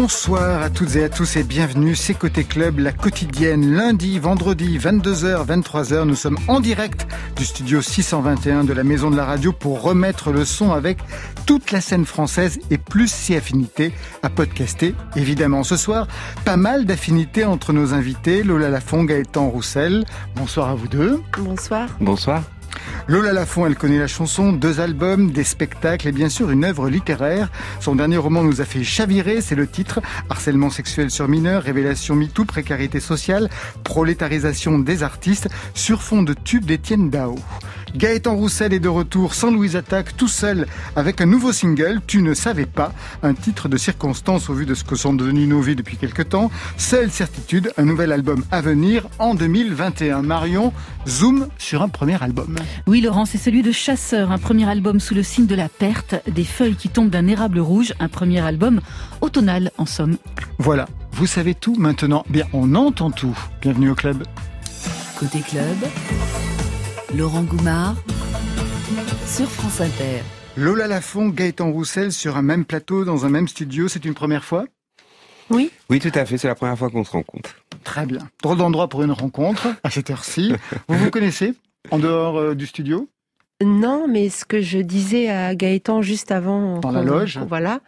Bonsoir à toutes et à tous et bienvenue, c'est Côté Club, la quotidienne, lundi, vendredi, 22h, 23h. Nous sommes en direct du studio 621 de la Maison de la Radio pour remettre le son avec toute la scène française et plus si affinités à podcaster. Évidemment, ce soir, pas mal d'affinités entre nos invités, Lola Lafont, Gaëtan Roussel. Bonsoir à vous deux. Bonsoir. Bonsoir. Lola Lafont, elle connaît la chanson, deux albums, des spectacles et bien sûr une œuvre littéraire. Son dernier roman nous a fait chavirer, c'est le titre. Harcèlement sexuel sur mineurs, révélation MeToo, précarité sociale, prolétarisation des artistes, sur fond de tube d'Étienne Dao. Gaëtan Roussel est de retour sans Louise Attaque, tout seul, avec un nouveau single, Tu ne savais pas, un titre de circonstance au vu de ce que sont devenus nos vies depuis quelque temps. Seule certitude, un nouvel album à venir en 2021. Marion, zoom sur un premier album. Oui, Laurent, c'est celui de Chasseur, un premier album sous le signe de la perte, des feuilles qui tombent d'un érable rouge, un premier album automnal en somme. Voilà, vous savez tout maintenant. Bien, on entend tout. Bienvenue au club. Côté club, Laurent Goumard sur France Inter. Lola Lafont, Gaëtan Roussel sur un même plateau, dans un même studio, c'est une première fois? Oui. Oui, tout à fait, c'est la première fois qu'on se rencontre. Très bien. Drôle d'endroit pour une rencontre, à cette heure-ci. vous vous connaissez en dehors euh, du studio? Non, mais ce que je disais à Gaëtan juste avant. Dans la loge Voilà.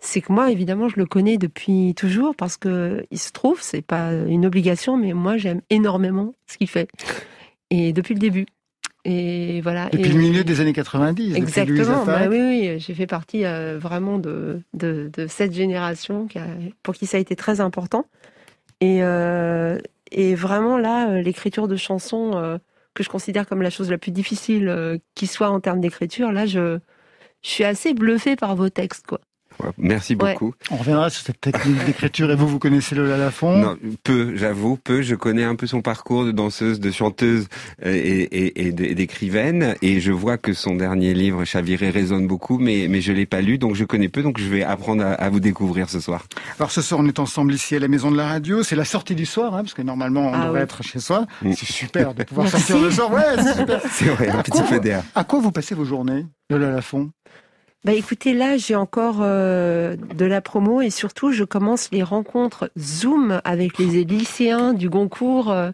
C'est que moi, évidemment, je le connais depuis toujours parce que il se trouve, c'est pas une obligation, mais moi, j'aime énormément ce qu'il fait. Et depuis le début. Et voilà. Depuis et... le milieu des années 90. Exactement. Bah oui, oui, j'ai fait partie euh, vraiment de, de, de, cette génération qui a, pour qui ça a été très important. Et, euh, et vraiment là, euh, l'écriture de chansons euh, que je considère comme la chose la plus difficile qui soit en termes d'écriture, là, je, je suis assez bluffée par vos textes, quoi. Merci beaucoup. Ouais. On reviendra sur cette technique d'écriture. Et vous, vous connaissez Lola Lafont? Non, peu, j'avoue, peu. Je connais un peu son parcours de danseuse, de chanteuse et, et, et d'écrivaine. Et je vois que son dernier livre, Chaviré, résonne beaucoup, mais, mais je l'ai pas lu, donc je connais peu. Donc je vais apprendre à, à, vous découvrir ce soir. Alors ce soir, on est ensemble ici à la Maison de la Radio. C'est la sortie du soir, hein, parce que normalement, on ah devrait oui. être chez soi. Mm. C'est super de pouvoir sortir le soir. Ouais, c'est super. C'est vrai, un petit peu d'air. À quoi vous passez vos journées, Lola Lafont? Bah écoutez, là j'ai encore euh, de la promo et surtout je commence les rencontres Zoom avec les lycéens du Goncourt, euh,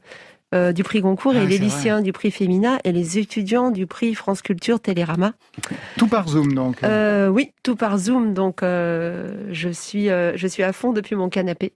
euh, du prix Goncourt Ah, et les c'est lycéens vrai. du prix Femina et les étudiants du prix France Culture Télérama. Tout par Zoom, donc. Euh, oui, tout par Zoom, donc euh, je suis euh, je suis à fond depuis mon canapé.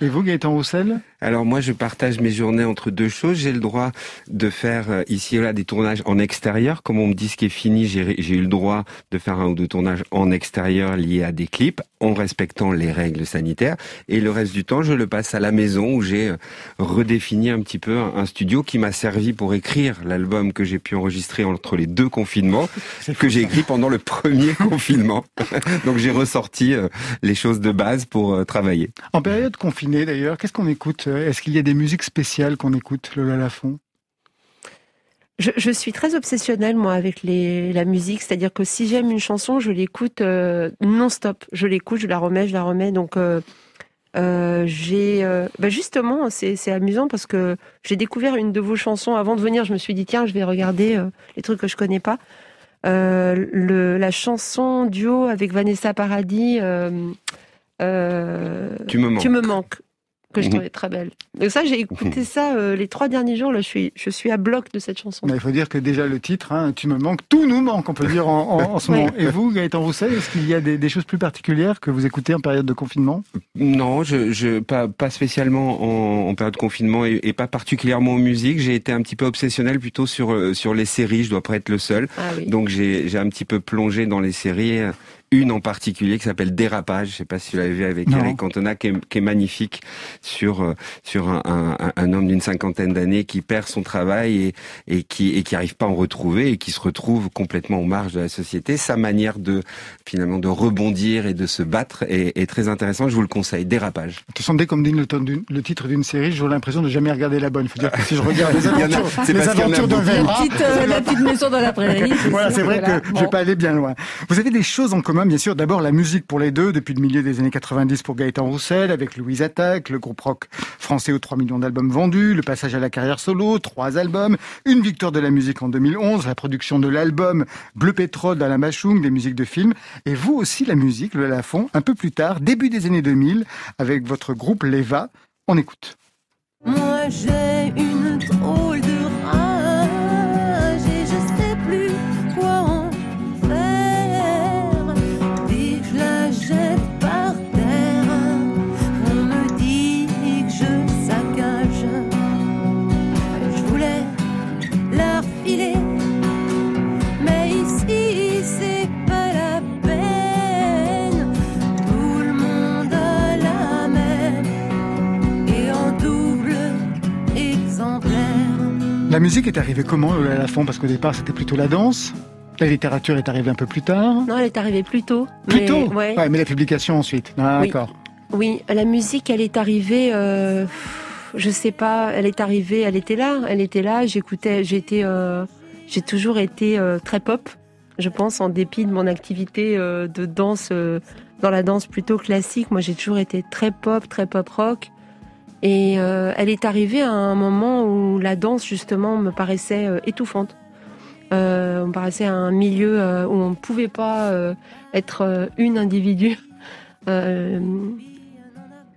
Et vous, Gaëtan Roussel Alors moi, je partage mes journées entre deux choses. J'ai le droit de faire euh, ici et là des tournages en extérieur. Comme on me dit ce qui est fini, j'ai eu le droit de faire un ou deux tournages en extérieur liés à des clips, en respectant les règles sanitaires. Et le reste du temps, je le passe à la maison où j'ai euh, redéfini un petit peu un, studio qui m'a servi pour écrire l'album que j'ai pu enregistrer entre les deux confinements, que j'ai écrit pendant le premier confinement. Donc j'ai ressorti euh, les choses de base pour travailler. En période d'ailleurs, qu'est-ce qu'on écoute? Est-ce qu'il y a des musiques spéciales qu'on écoute, Lola Lafont Je, je, suis très obsessionnelle moi avec les, la musique, c'est-à-dire que si j'aime une chanson, je l'écoute euh, non-stop. Je l'écoute, je la remets, je la remets. Donc euh, euh, j'ai, bah justement, c'est amusant parce que j'ai découvert une de vos chansons avant de venir. Je me suis dit tiens, je vais regarder les trucs que je connais pas. La chanson duo avec Vanessa Paradis. Euh, tu me manques. Tu me manques que je Mhm. trouvais très belle. Donc ça, j'ai écouté ça euh, les trois derniers jours. Là, je suis, je suis à bloc de cette chanson. Mais Il faut dire que déjà le titre, hein, Tu me manques, tout nous manque, on peut dire en, en, en ce moment. Et vous, Gaëtan Roussel, est-ce qu'il y a des, des, choses plus particulières que vous écoutez en période de confinement? Non, je, je pas, pas spécialement en, en période de confinement et, et, pas particulièrement en musique. J'ai été un petit peu obsessionnel plutôt sur euh, sur les séries. Je dois pas être le seul. Ah oui. Donc j'ai un petit peu plongé dans les séries. Une en particulier qui s'appelle Dérapage. Je sais pas si vous l'avez vu avec Non. Eric Cantona, qui est, qui est magnifique sur euh, sur un, un, un homme d'une cinquantaine d'années qui perd son travail et, et qui et qui arrive pas à en retrouver et qui se retrouve complètement en marge de la société. Sa manière de finalement de rebondir et de se battre est, est très intéressante. Je vous le conseille. Dérapage. Tu sentais comme dit le, le titre d'une série, j'ai l'impression de jamais regarder la bonne. Il faut dire que si je regarde les aventures, les aventures d'un la petite, euh, la petite maison dans la prairie. voilà, c'est vrai voilà. que bon. je vais pas aller bien loin. Vous avez des choses en commun commun, bien sûr, d'abord la musique pour les deux, depuis le milieu des années 90 pour Gaëtan Roussel, avec Louise Attaque, le groupe rock français aux 3 millions d'albums vendus, le passage à la carrière solo, trois albums, une victoire de la musique en 2011, la production de l'album Bleu Pétrole d'Alain Bachung, des musiques de films, et vous aussi la musique, le Lafont, un peu plus tard, début des années 2000, avec votre groupe Leva. On écoute. Moi j'ai une drôle La musique est arrivée comment à la fond Parce qu'au départ, c'était plutôt la danse. La littérature est arrivée un peu plus tard. Non, elle est arrivée plus tôt. Plus tôt? ouais. mais la publication ensuite. Ah, d'accord. Oui, la musique, elle est arrivée. Euh, je sais pas. Elle est arrivée. Elle était là. Elle était là. J'écoutais. J'étais. Euh, j'ai toujours été euh, très pop. Je pense, en dépit de mon activité euh, de danse dans la danse plutôt classique. Moi, j'ai toujours été très pop, très pop rock. Et euh, elle est arrivée à un moment où la danse, justement, me paraissait euh, étouffante. Euh, on paraissait un milieu où on ne pouvait pas être une individu.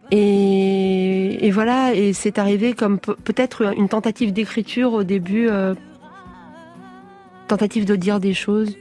Et, voilà, et c'est arrivé comme peut-être une tentative d'écriture au début, tentative de dire des choses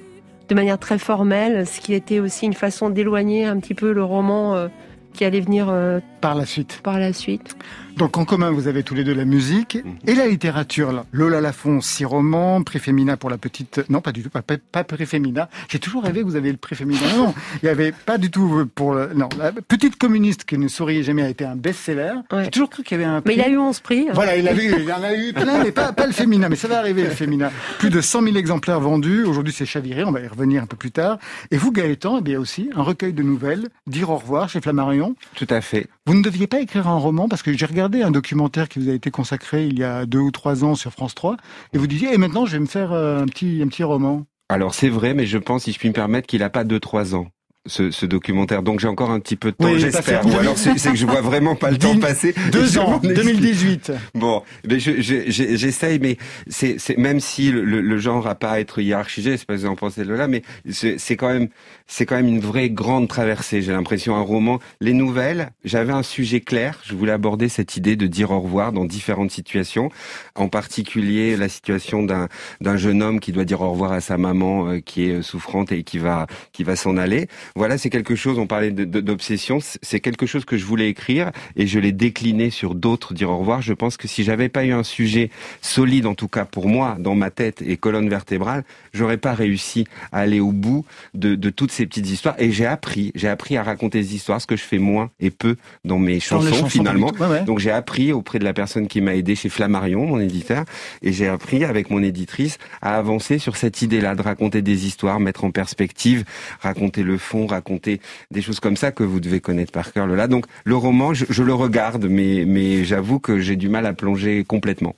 de manière très formelle, ce qui était aussi une façon d'éloigner un petit peu le roman qui allait venir par la suite. Par la suite. Donc en commun, vous avez tous les deux la musique mhm. et la littérature. Là. Lola Lafont, six romans, Préfémina pour la petite... Non, pas du tout, pas, pas Préfémina. J'ai toujours rêvé que vous avez le Préfémina. Non, il y avait pas du tout pour... Le... Non, la petite communiste qui ne souriait jamais a été un best-seller. J'ai toujours cru qu'il y avait un prix. Mais il a eu 11 prix. Hein. Voilà, il, a eu, il en a eu plein, mais pas, pas le féminin. Mais ça va arriver, le féminin. Plus de 100 000 exemplaires vendus. Aujourd'hui, c'est chaviré. On va y revenir un peu plus tard. Et vous, Gaëtan, eh bien aussi, un recueil de nouvelles, Dire au revoir chez Flammarion. Tout à fait. Vous ne deviez pas écrire un roman parce que j'ai regardé un documentaire qui vous a été consacré il y a deux ou trois ans sur France 3 et vous disiez et maintenant je vais me faire euh, un petit un petit roman. Alors c'est vrai, mais je pense, si je puis me permettre, qu'il n'a pas deux trois ans ce, ce, documentaire. Donc j'ai encore un petit peu de temps, j'espère. Ou alors c'est que je vois vraiment pas le temps passer. Deux ans, 2018. Bon, mais j'essaye, mais c'est même si le, le, genre a pas à être hiérarchisé, c'est pas que vous en pensez là, mais c'est quand même c'est quand même une vraie grande traversée. J'ai l'impression un roman. Les nouvelles, j'avais un sujet clair. Je voulais aborder cette idée de dire au revoir dans différentes situations, en particulier la situation d'un d'un jeune homme qui doit dire au revoir à sa maman euh, qui est souffrante et qui va qui va s'en aller. Voilà, c'est quelque chose, on parlait d'obsession, c'est quelque chose que je voulais écrire et je l'ai décliné sur d'autres dire au revoir. Je pense que si j'avais pas eu un sujet solide, en tout cas pour moi, dans ma tête et colonne vertébrale, j'aurais pas réussi à aller au bout de, de toutes ces petites histoires. Et j'ai appris, j'ai appris à raconter des histoires, ce que je fais moins et peu dans mes chansons, finalement. Donc j'ai appris auprès de la personne qui m'a aidé chez Flammarion, mon éditeur, et j'ai appris avec mon éditrice à avancer sur cette idée-là de raconter des histoires, mettre en perspective, raconter le fond, raconter des choses comme ça que vous devez connaître par cœur, là. Donc le roman, je, le regarde, mais, mais j'avoue que j'ai du mal à plonger complètement.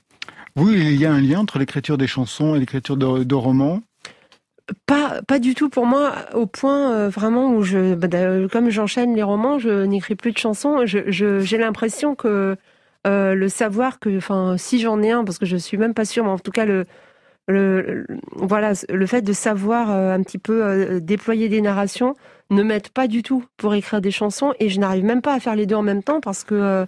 Oui, il y a un lien entre l'écriture des chansons et l'écriture de, romans pas, pas du tout pour moi, au point euh, vraiment où je, bah, comme j'enchaîne les romans, je n'écris plus de chansons. j'ai l'impression que euh, le savoir que, enfin, si j'en ai un, parce que je suis même pas sûre, mais en tout cas le, le, voilà, le fait de savoir euh, un petit peu déployer des narrations, ne m'aide pas du tout pour écrire des chansons et je n'arrive même pas à faire les deux en même temps parce que euh,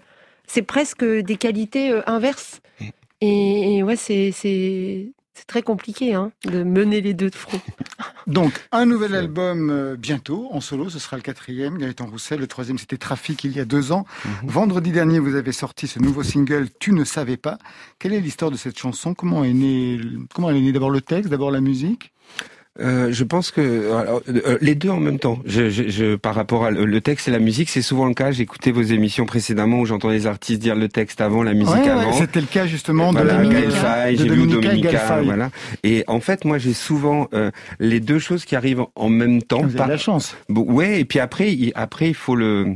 c'est presque des qualités euh, inverses. Mm. Et, ouais, c'est c'est très compliqué hein, de mener les deux de front. Donc, un nouvel album euh, bientôt, en solo, ce sera le quatrième, Gaëtan Roussel. Le troisième, c'était Trafic, il y a deux ans. Mm-hmm. Vendredi dernier, vous avez sorti ce nouveau single, Tu ne savais pas. Quelle est l'histoire de cette chanson? Comment est né, comment elle est née d'abord le texte, d'abord la musique? Euh, je pense que euh, les deux en même temps. Je, je, je par rapport à le texte et la musique, c'est souvent le cas. J'ai écouté vos émissions précédemment où j'entends les artistes dire le texte avant, la musique avant. C'était le cas justement de la j'ai vu Dominica, voilà. Et en fait, moi, j'ai souvent euh, les deux choses qui arrivent en même temps. Vous avez la chance. ouais, et puis après, il, après, il faut le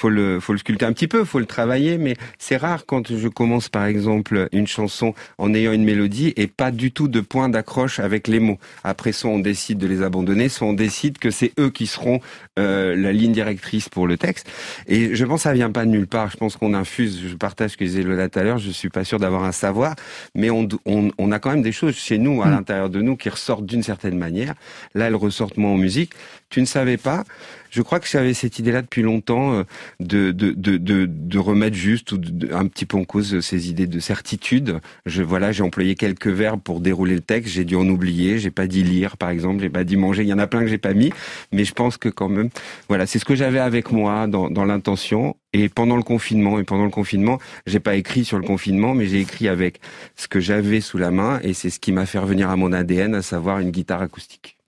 faut le, faut le sculpter un petit peu, faut le travailler, mais c'est rare quand je commence par exemple une chanson en ayant une mélodie et pas du tout de point d'accroche avec les mots. Après, soit on décide de les abandonner, soit on décide que c'est eux qui seront euh, la ligne directrice pour le texte. Et je pense que ça vient pas de nulle part. Je pense qu'on infuse. Je partage ce que disait Lola tout à l'heure. Je suis pas sûr d'avoir un savoir, mais on, on, on, a quand même des choses chez nous, à mm. l'intérieur de nous, qui ressortent d'une certaine manière. Là, elles ressortent moins en musique. Tu ne savais pas je crois que j'avais cette idée-là depuis longtemps euh, de, de, de, de, de remettre juste ou un petit peu en cause ces idées de certitude. Je voilà, j'ai employé quelques verbes pour dérouler le texte. J'ai dû en oublier. J'ai pas dit lire, par exemple. J'ai pas dit manger. Il y en a plein que j'ai pas mis, mais je pense que quand même, voilà, c'est ce que j'avais avec moi dans, dans l'intention. Et pendant le confinement, et pendant le confinement, j'ai pas écrit sur le confinement, mais j'ai écrit avec ce que j'avais sous la main, et c'est ce qui m'a fait revenir à mon ADN, à savoir une guitare acoustique.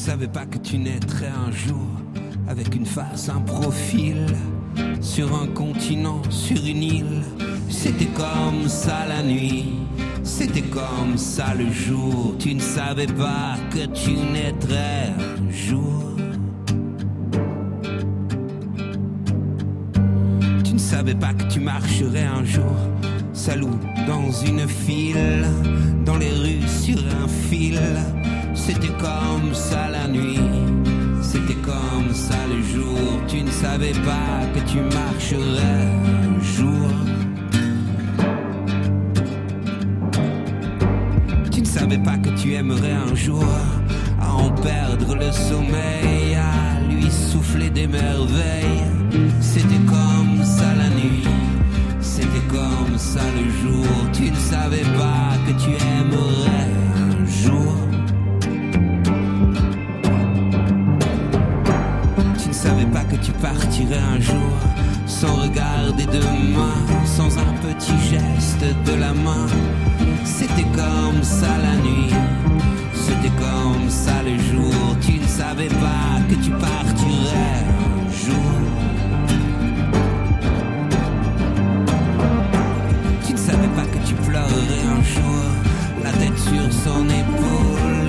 Savais pas que tu naîtrais un jour avec une face, un profil sur un continent, sur une île. C'était comme ça la nuit, c'était comme ça le jour. Tu ne savais pas que tu naîtrais un jour. Tu ne savais pas que tu marcherais un jour, salou dans une file, dans les rues sur un fil c'était comme ça la nuit, c'était comme ça le jour. Tu ne savais pas que tu marcherais un jour. Tu ne savais pas que tu aimerais un jour à en perdre le sommeil, à lui souffler des merveilles. C'était comme ça la nuit, c'était comme ça le jour. Tu ne savais pas que tu aimerais un jour. Tu partirais un jour sans regarder demain, sans un petit geste de la main. C'était comme ça la nuit, c'était comme ça le jour. Tu ne savais pas que tu partirais un jour. Tu ne savais pas que tu pleurerais un jour, la tête sur son épaule,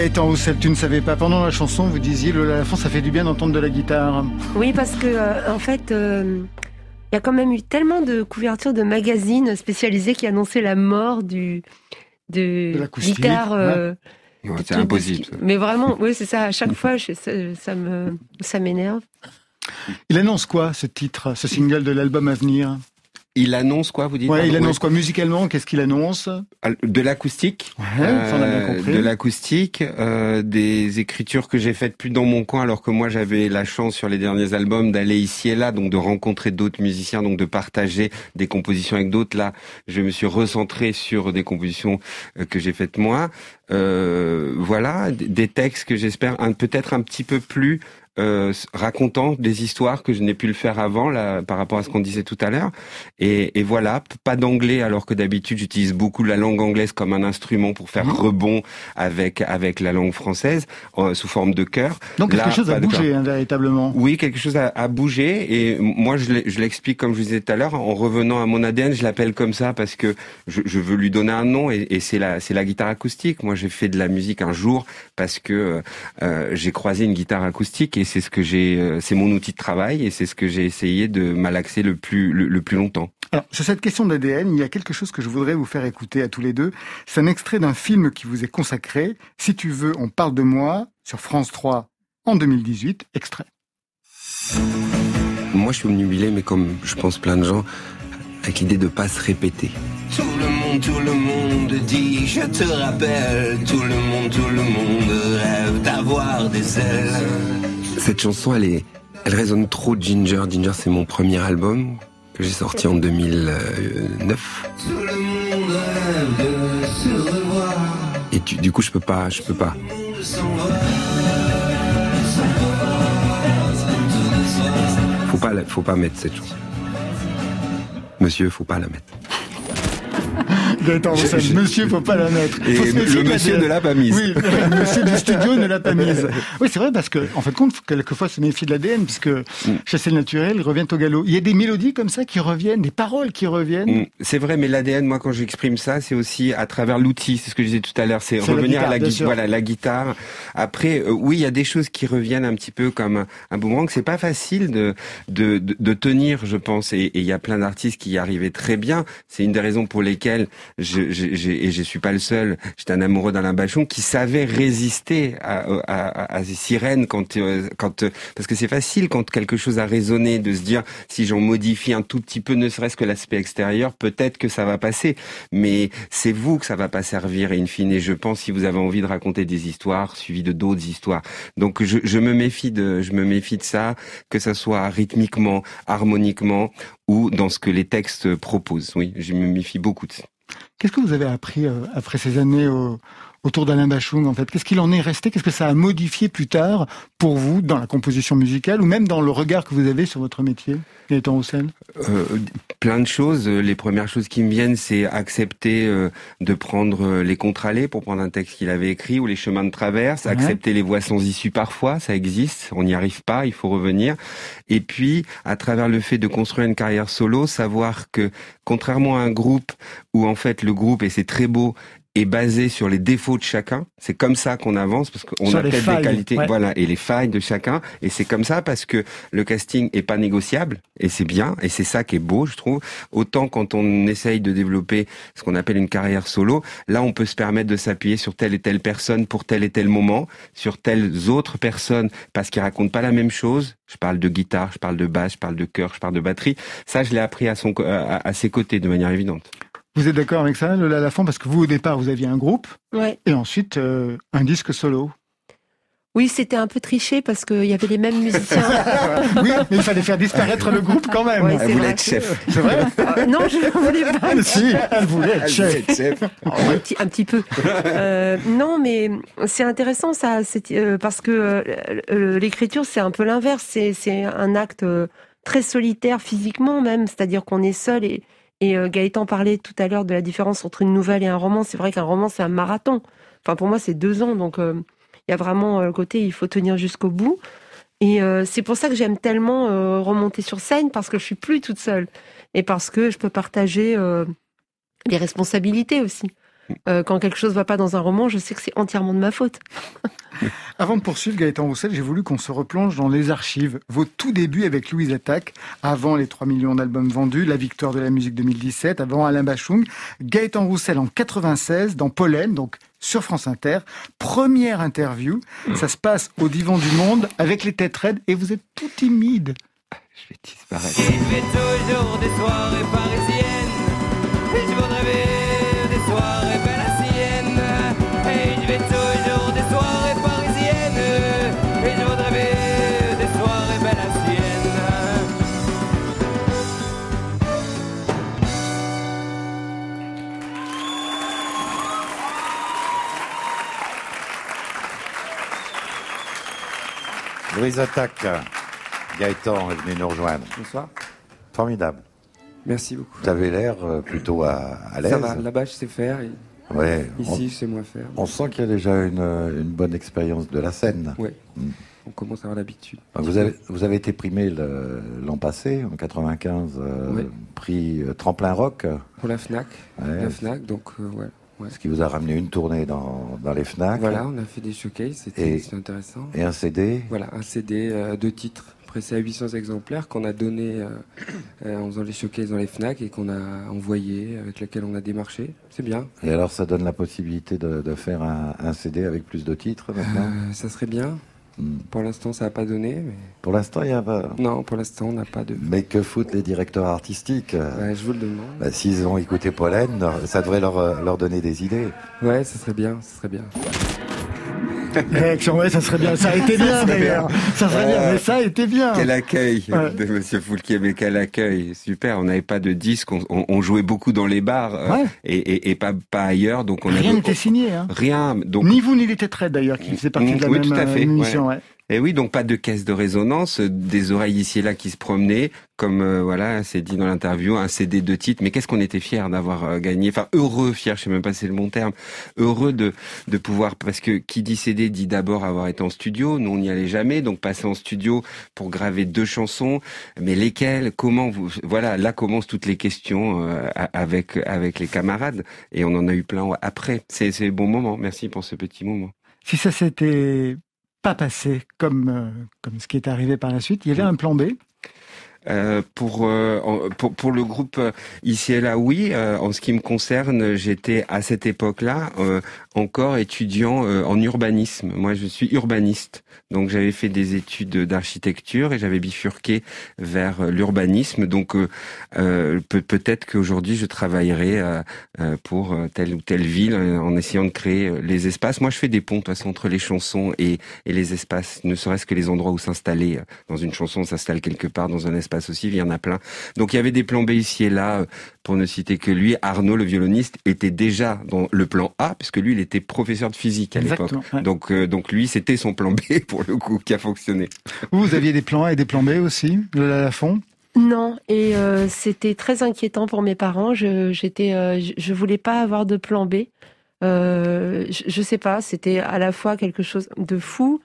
Gaëtan Roussel, tu ne savais pas pendant la chanson, vous disiez le la fin, ça fait du bien d'entendre de la guitare. Oui, parce que euh, en fait, euh, il y a quand même eu tellement de couvertures de magazines spécialisés qui annonçaient la mort du de, De guitare. euh, Ouais, c'est impossible. ça. Mais vraiment, oui, c'est ça. À chaque fois, je- ça, ça me, ça m'énerve. Il annonce quoi, ce titre, ce single de l'album à venir? Il annonce quoi, vous dites Ouais, il annonce quoi musicalement Qu'est-ce qu'il annonce. De l'acoustique. Ouais, Euh, de l'acoustique, euh, des écritures que j'ai faites plus dans mon coin, alors que moi j'avais la chance sur les derniers albums d'aller ici et là, donc de rencontrer d'autres musiciens, donc de partager des compositions avec d'autres. Là, je me suis recentré sur des compositions euh, que j'ai faites moi. Euh, voilà, des textes que j'espère peut-être un petit peu plus euh, racontant des histoires que je n'ai pu le faire avant là, par rapport à ce qu'on disait tout à l'heure. Et, et voilà, pas d'anglais alors que d'habitude j'utilise beaucoup la langue anglaise comme un instrument pour faire Mhm. rebond avec avec la langue française euh, sous forme de chœur. Donc Là, quelque chose a bougé, hein, véritablement. Oui, quelque chose a, a bougé et moi je l'explique comme je vous disais tout à l'heure en revenant à mon ADN, je l'appelle comme ça parce que je, je veux lui donner un nom et, et c'est la c'est la guitare acoustique. Moi j'ai fait de la musique un jour parce que euh, j'ai croisé une guitare acoustique et c'est ce que j'ai euh, c'est mon outil de travail et c'est ce que j'ai essayé de malaxer le plus le, le plus longtemps. Alors, sur cette question d'ADN, il y a quelque chose que je voudrais vous faire écouter à tous les deux. C'est un extrait d'un film qui vous est consacré. Si tu veux, on parle de moi, sur France 3 en 2018. Extrait. Moi je suis obnubilé mais comme je pense plein de gens avec l'idée de pas se répéter. Tout le monde, tout le monde dit je te rappelle. Tout le monde, tout le monde rêve d'avoir des ailes. Cette chanson, elle est, elle résonne trop Ginger. Ginger, c'est mon premier album que j'ai sorti en 2009. Tout le monde rêve de se revoir. Et du coup, je peux pas, je peux pas. Faut pas, faut pas mettre cette chanson. Monsieur, faut pas la mettre. Je- monsieur, faut pas la mettre. Et Faut se méfier le de monsieur l'ADN. ne l'a pas mise. Oui, le monsieur du studio ne l'a pas mise. Oui, c'est vrai, parce que, en fait, compte, faut quelquefois se méfier de l'ADN, puisque Mm. chasser le naturel revient au galop. Il y a des mélodies comme ça qui reviennent, des paroles qui reviennent. Mm, C'est vrai, mais l'ADN, moi, quand j'exprime ça, c'est aussi à travers l'outil. C'est ce que je disais tout à l'heure. C'est la revenir guitare, à la, bien gui- sûr. voilà, la guitare. Après, euh, oui, il y a des choses qui reviennent un petit peu comme un, un boomerang. C'est pas facile de, de, de, de tenir, je pense. Et et il y a plein d'artistes qui y arrivaient très bien. C'est une des raisons pour lesquelles je, je- et je suis pas le seul. J'étais un amoureux d'Alain Bachon qui savait résister à, ces sirènes quand, euh, euh, parce que c'est facile quand quelque chose a résonné de se dire si j'en modifie un tout petit peu, ne serait-ce que l'aspect extérieur, peut-être que ça va passer. Mais c'est vous que ça va pas servir. Et in fine, je pense si vous avez envie de raconter des histoires suivies de d'autres histoires. Donc je, je me méfie de, je me méfie de ça, que ça soit rythmiquement, harmoniquement ou dans ce que les textes proposent. Oui, je me méfie beaucoup de ça. Qu'est-ce que vous avez appris euh, après ces années au- autour d'Alain Bachung, en fait Qu'est-ce qu'il en est resté? Qu'est-ce que ça a modifié plus tard pour vous dans la composition musicale ou même dans le regard que vous avez sur votre métier, Gaëtan Roussel? Euh, plein de choses. Les premières choses qui me viennent, c'est accepter euh, de prendre euh, les contre-allées pour prendre un texte qu'il avait écrit ou les chemins de traverse, Ouais. accepter les voies sans issue parfois, ça existe, on n'y arrive pas, il faut revenir. Et puis, à travers le fait de construire une carrière solo, savoir que contrairement à un groupe où en fait le groupe, et c'est très beau, est basé sur les défauts de chacun. C'est comme ça qu'on avance parce qu'on a peut-être des qualités, ouais. voilà, et les failles de chacun. Et c'est comme ça parce que le casting est pas négociable et c'est bien et c'est ça qui est beau, je trouve. Autant quand on essaye de développer ce qu'on appelle une carrière solo, là on peut se permettre de s'appuyer sur telle et telle personne pour tel et tel moment, sur telles autres personnes parce qu'ils racontent pas la même chose. Je parle de guitare, je parle de basse, je parle de chœur, je parle de batterie. Ça, je l'ai appris à son, à ses côtés de manière évidente. Vous êtes d'accord avec ça, Lola Lafont Parce que vous, au départ, vous aviez un groupe Ouais. et ensuite euh, un disque solo. Oui, c'était un peu triché parce qu'il y avait les mêmes musiciens. oui, mais il fallait faire disparaître le groupe quand même. Ouais, Elle c'est voulait être chef. C'est vrai? Euh, non, je ne voulais pas. Si, elle voulait être chef. Oh, un, petit, un petit peu. Euh, non, mais c'est intéressant ça, euh, parce que l'écriture c'est un peu l'inverse. C'est, un acte euh, très solitaire physiquement même, c'est-à-dire qu'on est seul. Et, et euh, Gaëtan parlait tout à l'heure de la différence entre une nouvelle et un roman. C'est vrai qu'un roman c'est un marathon. Enfin pour moi c'est deux ans, donc euh, il y a vraiment euh, le côté il faut tenir jusqu'au bout. Et c'est pour ça que j'aime tellement remonter sur scène parce que je suis plus toute seule et parce que je peux partager euh, les responsabilités aussi. Euh, quand quelque chose va pas dans un roman, je sais que c'est entièrement de ma faute. Avant de poursuivre, Gaëtan Roussel, j'ai voulu qu'on se replonge dans les archives. Vos tout débuts avec Louise Attaque, avant les 3 millions d'albums vendus, la victoire de la musique 2017, avant Alain Bachung. Gaëtan Roussel en 96, dans Pollen, donc sur France Inter. Première interview. Ça se passe au Divan du Monde avec les têtes raides et vous êtes tout timide. Je vais disparaître. Il fait toujours des soirées parisiennes. Et je voudrais Louise Attaque, Gaëtan est venu nous rejoindre. Bonsoir. Formidable. Merci beaucoup. Vous avez l'air euh, plutôt à, à l'aise. Ça va, là-bas je sais faire, et Ouais, ici je sais moins faire. on, on sent qu'il y a déjà une, euh, une bonne expérience de la scène. Ouais. Mm. On commence à avoir l'habitude. Vous avez, vous avez été primé l'an passé, en 95, euh, Oui. prix Tremplin Rock, Pour la FNAC, Ouais. la FNAC, donc euh, ouais. Ouais. ce qui vous a ramené une tournée dans, dans les FNAC. Voilà, on a fait des showcases, c'était intéressant. Et un CD. Voilà, un CD euh, de titres pressé à 800 exemplaires qu'on a donné euh, euh, en faisant les showcases dans les FNAC et qu'on a envoyé, avec lequel on a démarché. C'est bien. Et alors, ça donne la possibilité de, de faire un, un CD avec plus de titres maintenant? Euh, ça serait bien. Pour l'instant, ça n'a pas donné. Mais... Pour l'instant, il y a pas. Non, pour l'instant, on n'a pas de. Mais que foutent les directeurs artistiques Ouais, je vous le demande. Bah, S'ils ont écouté Pollen, ça devrait leur, euh, leur donner des idées. Ouais, ça serait bien, ça serait bien. Réaction, ouais, ça serait bien. Ça a été bien d'ailleurs. Ça serait bien, mais ça a été bien. Quel accueil Ouais. de Monsieur Foulquier, mais quel accueil, super. On n'avait pas de disque, on, on- on jouait beaucoup dans les bars euh, Ouais. et, et, et pas, pas ailleurs, donc on Rien n'était signé. Hein. rien. Donc Ni vous ni les têtes raides d'ailleurs, qui faisaient partie de la oui, même tout à fait, euh, émission. ouais. Et oui, donc pas de caisse de résonance, euh, des oreilles ici et là qui se promenaient, comme euh, voilà, c'est dit dans l'interview, un CD de titres. Mais qu'est-ce qu'on était fiers d'avoir euh, gagné, enfin heureux, fiers, je sais même pas si c'est le bon terme, heureux de de pouvoir, parce que qui dit CD dit d'abord avoir été en studio. Nous on n'y allait jamais, donc passer en studio pour graver deux chansons, mais lesquelles, comment vous, voilà, là commencent toutes les questions avec avec les camarades, et on en a eu plein après. C'est c'est bon moment. Merci pour ce petit moment. Si ça s'était pas passé comme, euh, comme ce qui est arrivé par la suite, il y avait un plan B. Euh, pour, euh, pour pour le groupe ici et là, oui. Euh, en ce qui me concerne, j'étais à cette époque-là euh, encore étudiant euh, en urbanisme. Moi, je suis urbaniste, donc j'avais fait des études d'architecture et j'avais bifurqué vers euh, l'urbanisme. Donc euh, euh, peut- peut-être qu'aujourd'hui, je travaillerai pour telle ou telle ville en essayant de créer les espaces. Moi, je fais des ponts de toute façon entre les chansons et et les espaces, ne serait-ce que les endroits où s'installer. Dans une chanson, on s'installe quelque part, dans un espace aussi, il y en a plein. Donc il y avait des plans B ici et là, pour ne citer que lui. Arnaud, le violoniste, était déjà dans le plan A, puisque lui, il était professeur de physique à l'époque. Ouais. Donc, euh, donc lui, c'était son plan B pour le coup qui a fonctionné. Vous, aviez des plans A et des plans B aussi, de la Lafont Non, et euh, c'était très inquiétant pour mes parents. Je, j'étais, euh, je, voulais pas avoir de plan B. Euh, je, je sais pas, c'était à la fois quelque chose de fou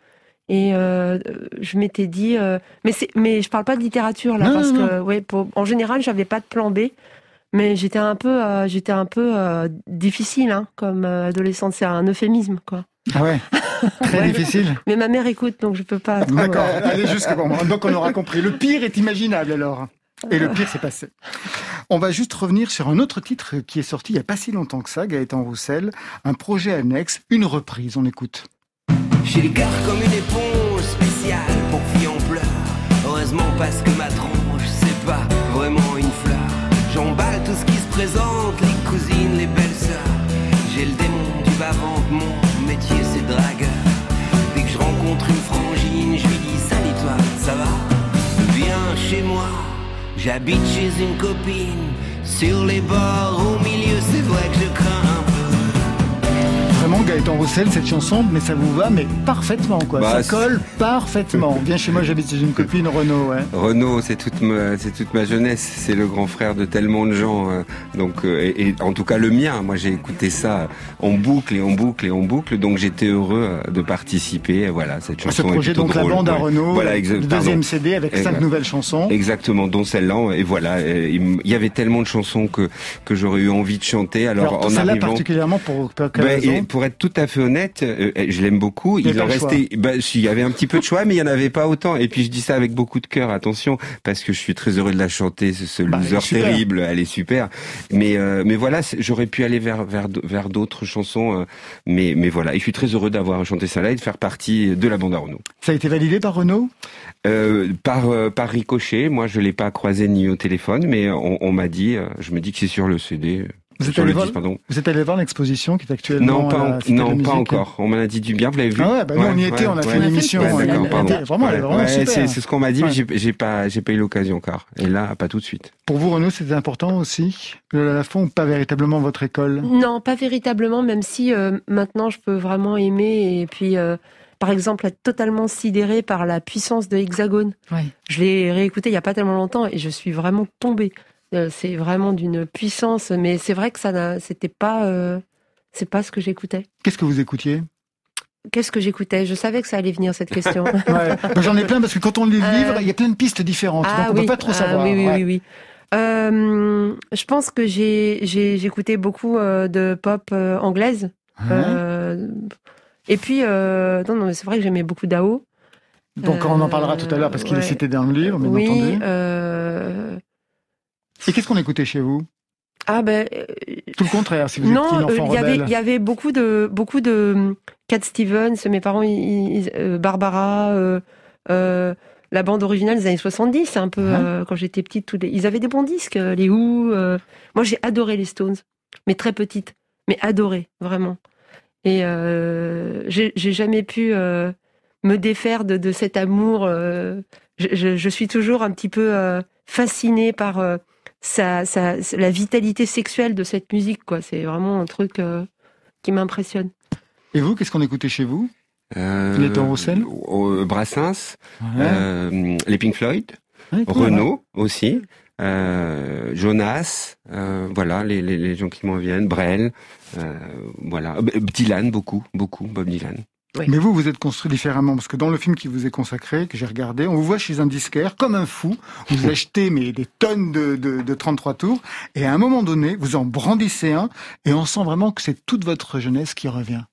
et euh, je m'étais dit, euh, mais c'est, mais je parle pas de littérature là Non, parce non, que, ouais, pour, en général, j'avais pas de plan B. Mais j'étais un peu, euh, j'étais un peu euh, difficile, hein, comme euh, adolescente. C'est un euphémisme, quoi. Ah ouais? Très Ouais. difficile? Mais ma mère écoute, donc je peux pas. D'accord, euh, allez jusque bon. Donc on aura compris. Le pire est imaginable alors. Et le pire s'est passé. On va juste revenir sur un autre titre qui est sorti il n'y a pas si longtemps que ça, Gaëtan Roussel. Un projet annexe, une reprise. On écoute. J'ai le cœur comme une éponge spéciale pour filles en pleurs. Heureusement parce que ma tronche, c'est pas présente, les cousines, les belles sœurs. J'ai le démon du bas-ventre, mon métier c'est dragueur. Dès que je rencontre une frangine, je lui dis salut toi, ça va? Viens chez moi, j'habite chez une copine. Sur les bords, au milieu, c'est vrai que je crains vraiment, Gaëtan Roussel, cette chanson, mais ça vous va, mais parfaitement, quoi. Bah, ça colle parfaitement. Viens chez moi, j'habite chez une copine, Renaud, ouais. Renaud, c'est toute ma, c'est toute ma jeunesse. C'est le grand frère de tellement de gens. euh, donc, euh, et, et en tout cas le mien. Moi, j'ai écouté ça en boucle et en boucle et en boucle. Donc, j'étais heureux euh, de participer. Voilà, cette chanson. Ce projet, est donc, la bande à. Renaud, Voilà, le deuxième pardon. CD avec cinq nouvelles chansons. Exactement, dont celle-là. Et voilà, euh, il y avait tellement de chansons que que j'aurais eu envie de chanter. Alors, Alors, en celle-là arrivant. particulièrement pour, pour quelle raison et pour être tout à fait honnête, euh, je l'aime beaucoup. Il en restait, il y avait un petit peu de choix, mais il y en avait pas autant. Et puis je dis ça avec beaucoup de cœur, attention, parce que je suis très heureux de la chanter. Ce, ce Bah, loser terrible, elle est super. Mais euh, mais voilà, j'aurais pu aller vers vers vers d'autres chansons, euh, mais mais voilà. Et je suis très heureux d'avoir chanté ça là et de faire partie de la bande à Renaud. Ça a été validé par Renaud Euh, par par ricochet, moi je l'ai pas croisé ni au téléphone, mais on, on m'a dit, je me dis que c'est sur le CD, Vous êtes allé voir- disque, pardon. Vous êtes allé voir l'exposition qui est actuellement Non, pas, en- la non, pas encore. On m'en a dit du bien. Vous l'avez vu Ah ouais, bah nous, on y était, on a fait une émission, vraiment- elle est vraiment Ouais, super. c'est ce qu'on m'a dit, Ouais. mais j'ai- j'ai pas, j'ai pas eu l'occasion encore. Et là, pas tout de suite. Pour vous, Renaud, c'était important aussi Le Lafont ou pas véritablement votre école? Non, pas véritablement, même si euh, maintenant je peux vraiment aimer et puis euh, par exemple être totalement sidéré par la puissance de Hexagone. Ouais. Je l'ai réécouté il y a pas tellement longtemps et je suis vraiment tombée. Euh, c'est vraiment d'une puissance, mais c'est vrai que ça n'a- c'était pas euh, c'est pas ce que j'écoutais. Qu'est-ce que vous écoutiez? Qu'est-ce que j'écoutais? Je savais que ça allait venir cette question. Ouais. J'en ai plein parce que quand on lit le Euh, livre, il y a plein de pistes différentes, donc on oui. peut pas trop Ah, savoir. oui, oui, Ouais. oui, oui. Euh, je pense que j'ai j'écoutais beaucoup de pop anglaise. Hein? Euh, et puis non non mais c'est vrai que j'aimais beaucoup Dao. Donc on en parlera tout à l'heure parce qu'il est cité dans le livre, bien oui. entendu. euh, Et qu'est-ce qu'on écoutait chez vous? Ah ben Tout le contraire, si vous non, euh, il y avait rebelle. il y avait beaucoup de beaucoup de hum, Cat Stevens. Mes parents, ils, ils- euh, Barbara. euh, euh, la bande originale des années 70, un peu Ouais. quand j'étais petite, tous les... ils avaient des bons disques, les Who. Moi, j'ai adoré les Stones, mais très petite, mais adoré vraiment. Et j'ai jamais pu me défaire de, de cet amour. je, je- je suis toujours un petit peu fascinée par euh, sa, sa- la vitalité sexuelle de cette musique. quoi. C'est vraiment un truc euh, qui m'impressionne. Et vous, qu'est-ce qu'on écoutait chez vous? Euh, Gaëtan Roussel? au- Brassens, Ouais. euh, les Pink Floyd, Ouais. Renault aussi, euh, Jonas, euh, voilà les, les, les gens qui m'en viennent, Brel, euh, voilà, Euh, Dylan beaucoup, beaucoup, Bob Dylan. Mais vous, vous êtes construit différemment, parce que dans le film qui vous est consacré, que j'ai regardé, on vous voit chez un disquaire, comme un fou, vous achetez mais, des tonnes de, de, de 33 tours, et à un moment donné, vous en brandissez un, et on sent vraiment que c'est toute votre jeunesse qui revient.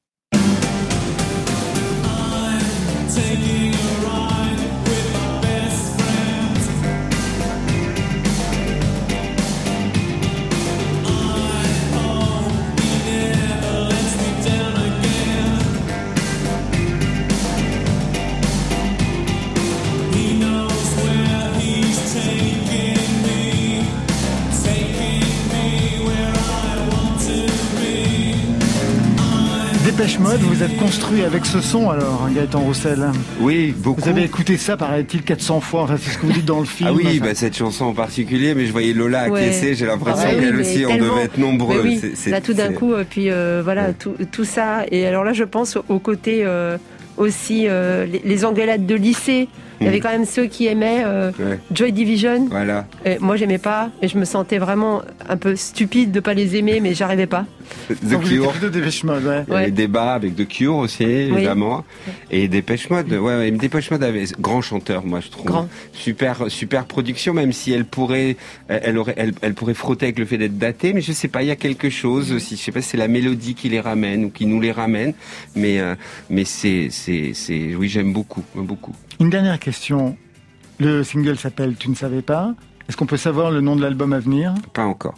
Dépêche Mode, vous êtes construit avec ce son alors, hein, Gaëtan Roussel. Oui, beaucoup. Vous avez écouté ça, paraît-il, 400 fois, enfin c'est ce que vous dites dans le film. Ah oui, Enfin, bah, cette chanson en particulier, mais je voyais Lola Ouais. acquiescer, j'ai l'impression Ah oui, qu'elle aussi, on devait être nombreux. Mais oui, C'est- c'est- là tout d'un c'est- coup, euh, puis euh, voilà, Ouais. tout, tout ça. Et alors là, je pense au côté euh, aussi euh, les, les engueulades de lycée. Il y avait Mm. quand même ceux qui aimaient euh, Ouais, Joy Division. voilà. Et moi, j'aimais pas, et je me sentais vraiment un peu stupide de pas les aimer, mais j'arrivais pas. The donc vous étiez Cure. plutôt Dépêche Mode, ouais. Il y avait Ouais. des débats avec The Cure aussi, évidemment. Et Dépêche Mode. Ouais, Dépêche Mode avait grand chanteur, moi, je trouve. Grand. Super, super production, même si elle pourrait, elle aurait, elle, elle pourrait frotter avec le fait d'être datée, mais je sais pas, il y a quelque chose aussi. Je sais pas si c'est la mélodie qui les ramène ou qui nous les ramène, mais, euh, mais c'est, c'est, c'est, oui, j'aime beaucoup, beaucoup. Une dernière question. Le single s'appelle Tu ne savais pas. Est-ce qu'on peut savoir le nom de l'album à venir? Pas encore.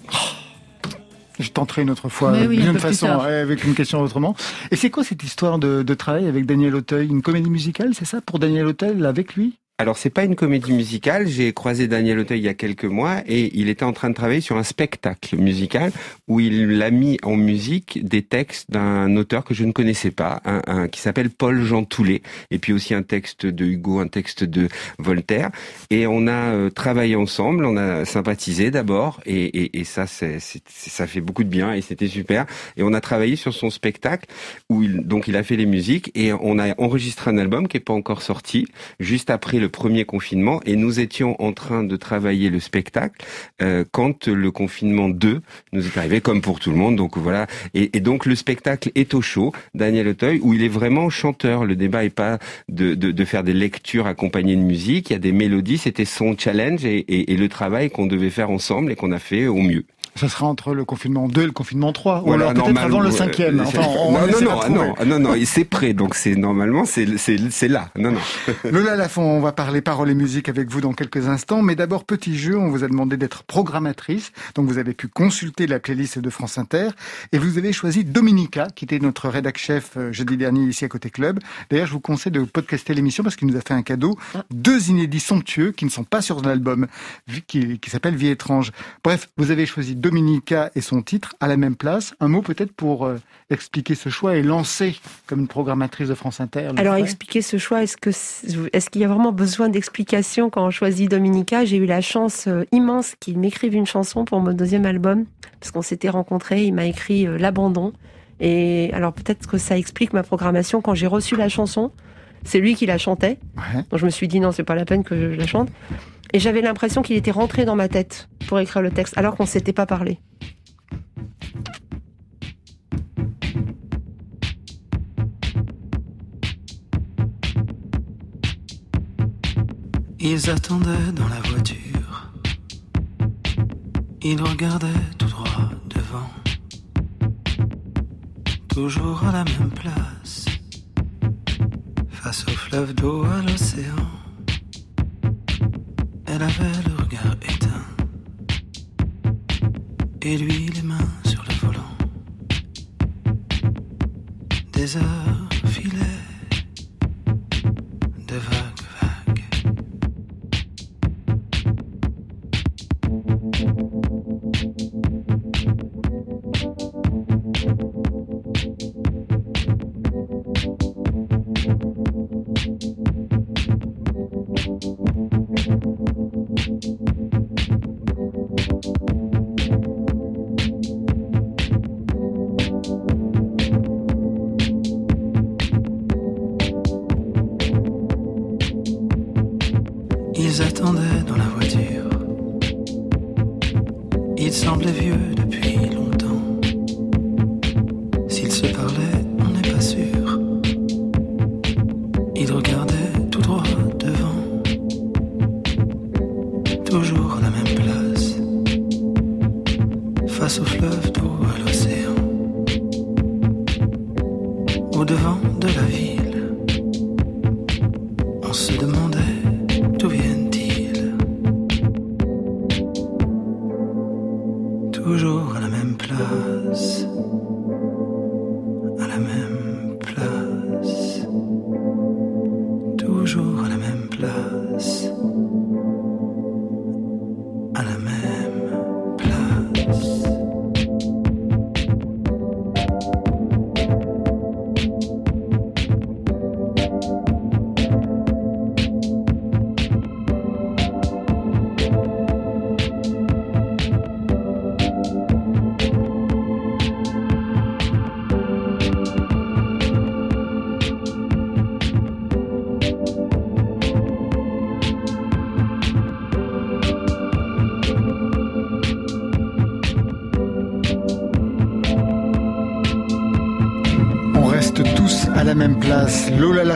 Je tenterai une autre fois, oui, un d'une façon, avec une question autrement. Et c'est quoi cette histoire de, de travail avec Daniel Auteuil? Une comédie musicale, c'est ça? Pour Daniel Auteuil, avec lui? Alors c'est pas une comédie musicale. J'ai croisé Daniel Auteuil il y a quelques mois et il était en train de travailler sur un spectacle musical où il a mis en musique des textes d'un auteur que je ne connaissais pas, un, qui s'appelle Paul Jean Toulet, et puis aussi un texte de Hugo, un texte de Voltaire. Et on a euh, travaillé ensemble, on a sympathisé d'abord, et, et, et ça, ça fait beaucoup de bien et c'était super. Et on a travaillé sur son spectacle où il, donc il a fait les musiques et on a enregistré un album qui est pas encore sorti, juste après le premier confinement et nous étions en train de travailler le spectacle euh, quand le confinement 2 nous est arrivé, comme pour tout le monde. Donc voilà. Et, donc le spectacle est au show, Daniel Auteuil, où il est vraiment chanteur. Le débat est pas de, faire des lectures accompagnées de musique. Il y a des mélodies. C'était son challenge et le travail qu'on devait faire ensemble et qu'on a fait au mieux ça sera entre le confinement 2 et le confinement 3 ou alors peut-être avant le cinquième. Enfin, on non, non, non, non, non, non, c'est prêt, donc c'est normalement c'est là. Non, non. Lola Lafont, on va parler paroles et musique avec vous dans quelques instants, mais d'abord petit jeu. On vous a demandé d'être programmatrice, donc vous avez pu consulter la playlist de France Inter et vous avez choisi Dominica, qui était notre rédac chef euh, jeudi dernier ici à côté club. D'ailleurs, je vous conseille de podcaster l'émission parce qu'il nous a fait un cadeau, deux inédits somptueux qui ne sont pas sur l'album, qui, qui s'appelle Vie étrange. Bref, vous avez choisi Dominica et son titre à la même place. Un mot peut-être pour euh, expliquer ce choix et lancer comme une programmatrice de France Inter. Alors expliquer ce choix, est-ce que est-ce qu'il y a vraiment besoin d'explication quand on choisit Dominica? J'ai eu la chance euh, immense qu'il m'écrive une chanson pour mon deuxième album parce qu'on s'était rencontrés. Il m'a écrit euh, l'abandon et alors peut-être que ça explique ma programmation quand j'ai reçu la chanson. C'est lui qui la chantait. Donc je me suis dit non, c'est pas la peine que je la chante. Et j'avais l'impression qu'il était rentré dans ma tête pour écrire le texte, alors qu'on ne s'était pas parlé. Ils attendaient dans la voiture. Ils regardaient tout droit devant. Toujours à la même place. Face au fleuve d'eau, à l'océan. Elle avait le regard éteint. Et lui les mains sur le volant. Des heures filaient de vagues.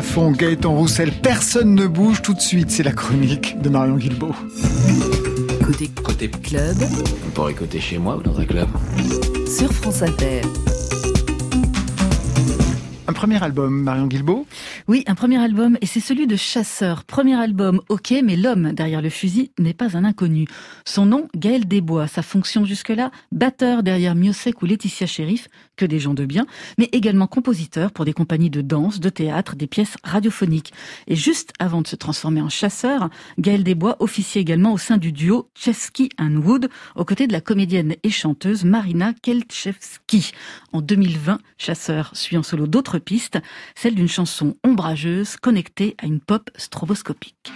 Lafont, Gaëtan Roussel, personne ne bouge tout de suite. C'est la chronique de Marion Guilbault. Côté, côté club. On pourrait côté chez moi ou dans un club. Sur France Inter. Un premier album, Marion Guilbault Oui, un premier album, et c'est celui de Chasseur. Premier album, ok, mais l'homme derrière le fusil n'est pas un inconnu. Son nom, Gaël Desbois. Sa fonction jusque-là, batteur derrière Miosek ou Laetitia Sheriff, que des gens de bien, mais également compositeur pour des compagnies de danse, de théâtre, des pièces radiophoniques. Et juste avant de se transformer en chasseur, Gaël Desbois officiait également au sein du duo Chesky and Wood, aux côtés de la comédienne et chanteuse Marina Kelchevski. En 2020, Chasseur suit en solo d'autres pistes, celle d'une chanson connectée à une pop stroboscopique.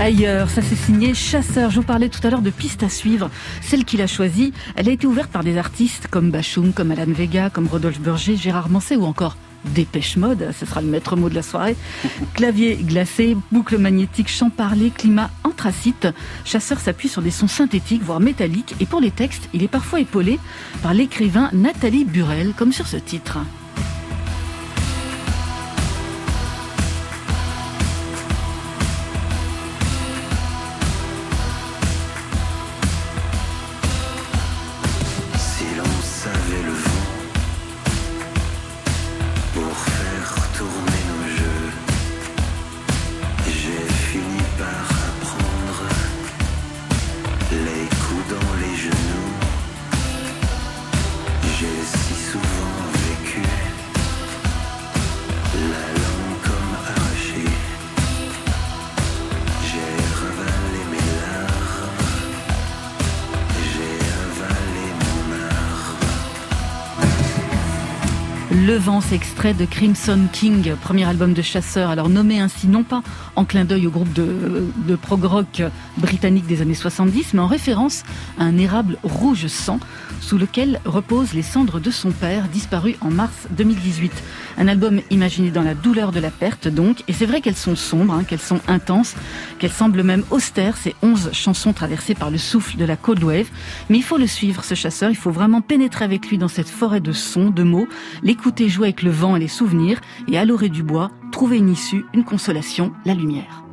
Ailleurs, ça s'est signé Chasseur. Je vous parlais tout à l'heure de piste à suivre. Celle qu'il a choisie, elle a été ouverte par des artistes comme Bachung, comme Alan Vega, comme Rodolphe Burger, Gérard Manset ou encore Dépêche Mode, ce sera le maître mot de la soirée. Clavier glacé, boucle magnétique, chant parlé, climat anthracite. Chasseur s'appuie sur des sons synthétiques, voire métalliques, et pour les textes, il est parfois épaulé par l'écrivain Nathalie Burel, comme sur ce titre. Le vent, c'est extrait de Crimson King, premier album de Chasseur, alors nommé ainsi non pas en clin d'œil au groupe de, de prog rock britannique des années 70, mais en référence à un érable rouge sang sous lequel reposent les cendres de son père, disparu en mars 2018. Un album imaginé dans la douleur de la perte donc, et c'est vrai qu'elles sont sombres, hein, qu'elles sont intenses, qu'elles semblent même austères, ces onze chansons traversées par le souffle de la Cold Wave, mais il faut le suivre ce chasseur, il faut vraiment pénétrer avec lui dans cette forêt de sons, de mots, l'écouter jouer avec le vent et les souvenirs, et à l'orée du bois, trouver une issue, une consolation, la lumière.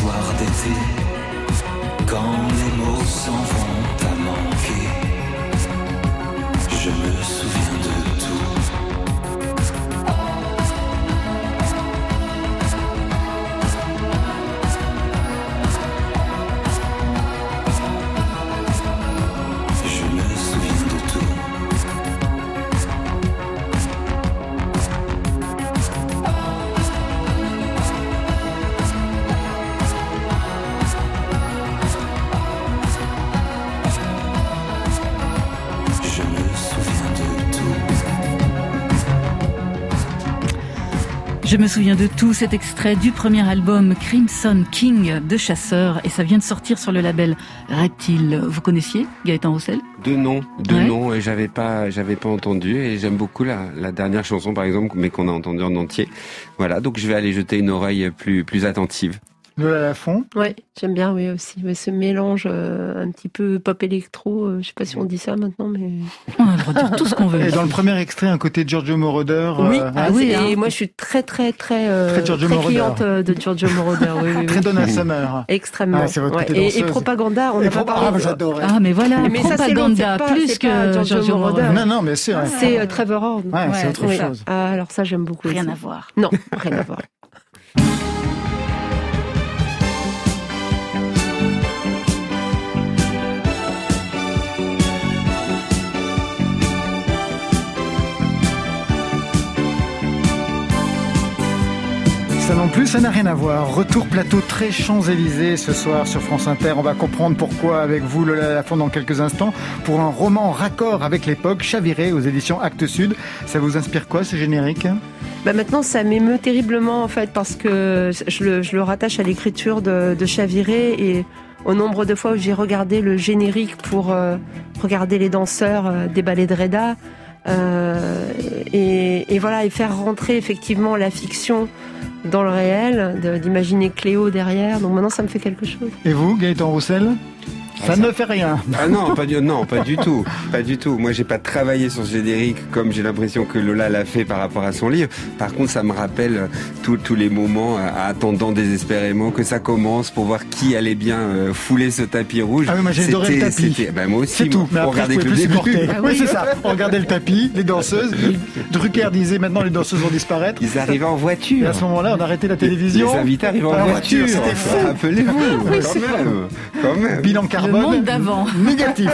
soir d'été, quand les mots s'en vont à manquer, je me souviens. Me souviens de tout cet extrait du premier album Crimson King de Chasseur et ça vient de sortir sur le label Reptile. Vous connaissiez Gaëtan Roussel? De nom, de Ouais. nom, et j'avais pas, j'avais pas entendu et j'aime beaucoup la, la dernière chanson par exemple, mais qu'on a entendue en entier. Voilà, donc je vais aller jeter une oreille plus, plus attentive. Lola Lafont. Ouais, j'aime bien, oui, aussi. Mais ce mélange euh, un petit peu pop électro, euh, je sais pas si on dit ça maintenant, mais. On a le droit de dire tout ce qu'on veut. Et dans le premier extrait, un côté Giorgio Moroder. Oui, euh, ah, hein, c'est- hein. et moi je suis très, très, très, euh, Très Giorgio Moroder. cliente euh, de Giorgio Moroder. Oui, oui, oui. Très Donna Summer. Extrêmement. Ah, c'est votre côté Et, et propaganda, on Et n'a pas pro- parlé. Ah, j'adorais. Ah mais voilà, Mais ça, c'est l'autre, propaganda pas- plus que Giorgio Giorgio Moroder. Moroder. Non, non, mais c'est. ouais. C'est Trevor Horn. Ouais, c'est autre Oui. chose. Ah, alors ça, j'aime beaucoup. Rien à voir. Non, rien à voir. Ça non plus, ça n'a rien à voir. Retour plateau très Champs-Élysées ce soir sur France Inter. On va comprendre pourquoi avec vous, Lola Lafont, dans quelques instants, pour un roman raccord avec l'époque, Chaviré aux éditions Actes Sud. Ça vous inspire quoi, ce générique? Bah maintenant, ça m'émeut terriblement en fait parce que je le, rattache à l'écriture de, Chaviré et au nombre de fois où j'ai regardé le générique pour euh, regarder les danseurs euh, des ballets de Reda euh, voilà et faire rentrer effectivement la fiction dans le réel, d'imaginer Cléo derrière. Donc maintenant, ça me fait quelque chose. Et vous, Gaëtan Roussel? Ça ne fait rien. Ah non, pas du, non, pas du tout, pas du tout. Moi, j'ai pas travaillé sur ce générique comme j'ai l'impression que Lola l'a fait par rapport à son livre. Par contre, ça me rappelle euh, tous les moments euh, attendant désespérément que ça commence pour voir qui allait bien euh, fouler ce tapis rouge. Ah oui, moi j'ai adoré le tapis. bah, moi aussi. C'est tout. Mais on après, regardait que le début. Ah oui, oui. c'est ça. On regardait le tapis, les danseuses. Drucker disait maintenant les danseuses vont disparaître. Ils arrivaient en Et voiture. à ce moment-là, on arrêtait la télévision. Les invités arrivaient en Ah, voiture. c'était fou. Rappelez-vous, quand même, quand même. Bilan Le carbone. monde d'avant. Négatif.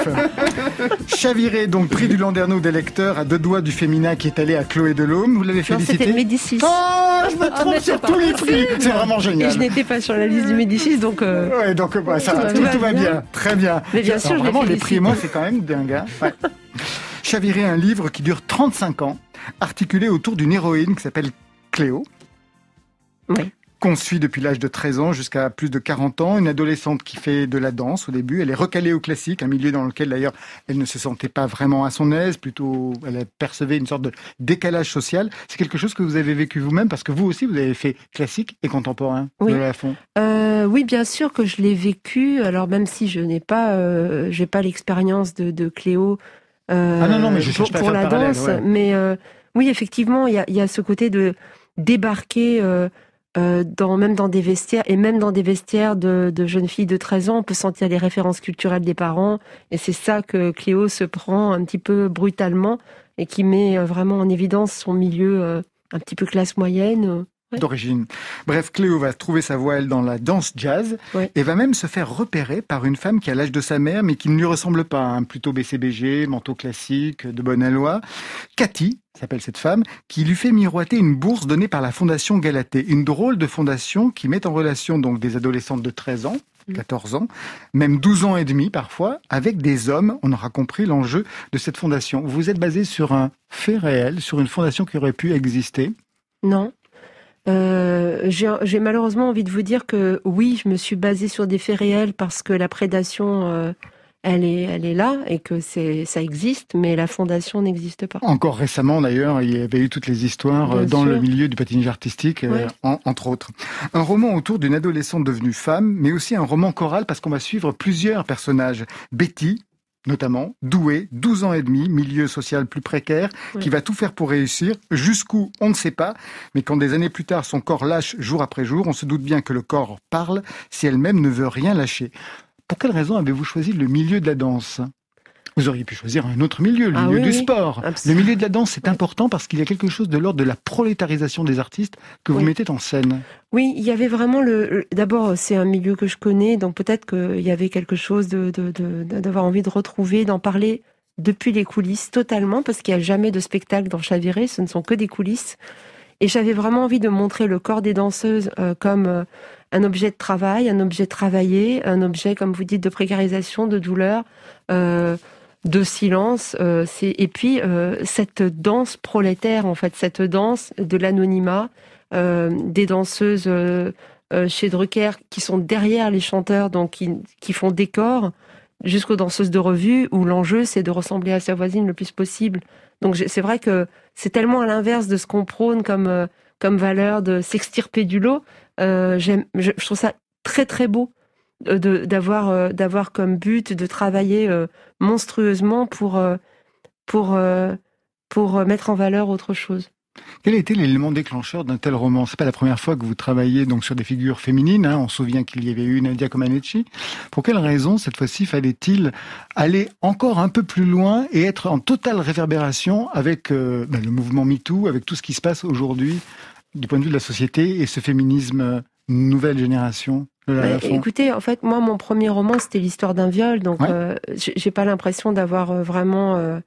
Chaviré, donc prix du Landerneau des lecteurs à deux doigts du féminin qui est allé à Chloé Delhomme. Vous l'avez Non, c'était félicité le Médicis. Oh, je me trompe mais sur tous les prix. C'est vraiment Et génial. je n'étais pas sur la liste du Médicis, donc. euh, Ouais, donc bah, ça, Tout va, va tout, va bien. Très bien. Mais bien Alors, sûr, je vraiment, les prix, moi, c'est quand même dingue. hein. Ouais. Chaviré, un livre qui dure 35 ans, articulé autour d'une héroïne qui s'appelle Cléo. Oui. Qu'on suit depuis l'âge de 13 ans jusqu'à plus de 40 ans, une adolescente qui fait de la danse au début, elle est recalée au classique, un milieu dans lequel d'ailleurs elle ne se sentait pas vraiment à son aise, plutôt elle percevait une sorte de décalage social. C'est quelque chose que vous avez vécu vous-même parce que vous aussi vous avez fait classique et contemporain Oui. de la fond. Euh, oui, bien sûr que je l'ai vécu. Alors même si je n'ai pas, euh, j'ai pas l'expérience de, de Cléo. euh, Ah non, non, mais je pour, pas pour la danse. ouais. Mais oui, effectivement, il y a, il y a ce côté de débarquer. Euh, euh, dans, même dans des vestiaires, et même dans des vestiaires de, de jeunes filles de 13 ans, on peut sentir les références culturelles des parents, et c'est ça que Cléo se prend un petit peu brutalement, et qui met euh, vraiment en évidence son milieu euh, un petit peu classe moyenne. D'origine. Bref, Cléo va trouver sa voie, elle, dans la danse jazz, Ouais. et va même se faire repérer par une femme qui a l'âge de sa mère, mais qui ne lui ressemble pas, hein, plutôt BCBG, manteau classique, de bonne aloi. Cathy, s'appelle cette femme, qui lui fait miroiter une bourse donnée par la Fondation Galatée, une drôle de fondation qui met en relation donc des adolescentes de 13 ans, 14 ans, même 12 ans et demi parfois, avec des hommes. On aura compris l'enjeu de cette fondation. Vous êtes basé sur un fait réel, sur une fondation qui aurait pu exister? Non. Euh, j'ai malheureusement envie de vous dire que oui, je me suis basée sur des faits réels parce que la prédation, euh, elle est, elle est là et que ça existe, mais la fondation n'existe pas. Encore récemment, d'ailleurs, il y avait eu toutes les histoires euh, Bien dans sûr. le milieu du patinage artistique, euh, en- entre autres. Un roman autour d'une adolescente devenue femme, mais aussi un roman choral parce qu'on va suivre plusieurs personnages. Betty, notamment, douée, 12 ans et demi, milieu social plus précaire, qui va tout faire pour réussir. Jusqu'où, on ne sait pas. Mais quand des années plus tard, son corps lâche jour après jour, on se doute bien que le corps parle si elle-même ne veut rien lâcher. Pour quelle raison avez-vous choisi le milieu de la danse? Vous auriez pu choisir un autre milieu, le Ah milieu oui, du oui. sport. Le milieu de la danse, c'est important parce qu'il y a quelque chose de l'ordre de la prolétarisation des artistes que vous Oui. mettez en scène. Oui, il y avait vraiment le. le- D'abord, c'est un milieu que je connais, donc peut-être qu'il y avait quelque chose de, de, de- d'avoir envie de retrouver, d'en parler depuis les coulisses totalement, parce qu'il n'y a jamais de spectacle dans Chaviré, ce ne sont que des coulisses. Et j'avais vraiment envie de montrer le corps des danseuses euh, comme euh, un objet de travail, un objet travaillé, un objet, comme vous dites, de précarisation, de douleur, euh, de silence. euh, et puis euh, cette danse prolétaire, en fait, cette danse de l'anonymat des danseuses chez Drucker qui sont derrière les chanteurs, donc qui, qui font décor, jusqu'aux danseuses de revue, où l'enjeu c'est de ressembler à sa voisine le plus possible. Donc c'est vrai que c'est tellement à l'inverse de ce qu'on prône comme, comme valeur de s'extirper du lot. je, je trouve ça très très beau d'avoir euh, d'avoir comme but de travailler euh, monstrueusement pour euh, pour pour mettre en valeur autre chose. Quel était l'élément déclencheur d'un tel roman? C'est pas la première fois que vous travaillez donc sur des figures féminines. Hein. On se souvient qu'il y avait eu Nadia Comaneci. Pour quelle raison cette fois-ci fallait-il aller encore un peu plus loin et être en totale réverbération avec ben, le mouvement #MeToo, avec tout ce qui se passe aujourd'hui du point de vue de la société et ce féminisme nouvelle génération? Bah, écoutez, en fait, moi, mon premier roman, c'était l'histoire d'un viol, donc euh, j'ai pas l'impression d'avoir euh, vraiment euh,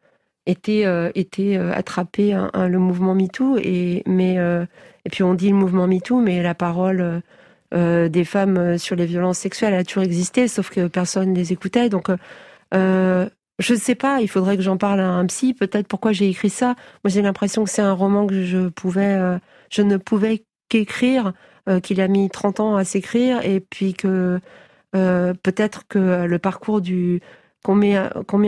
été été attrapé hein, hein, le mouvement MeToo. Et mais et puis on dit le mouvement MeToo, mais la parole des femmes sur les violences sexuelles a toujours existé, sauf que personne les écoutait. Donc je ne sais pas, il faudrait que j'en parle à un psy. Peut-être pourquoi j'ai écrit ça. Moi, j'ai l'impression que c'est un roman que je pouvais, je ne pouvais qu'écrire euh, qu'il a mis 30 ans à s'écrire et puis que euh, peut-être que le parcours du qu'on met,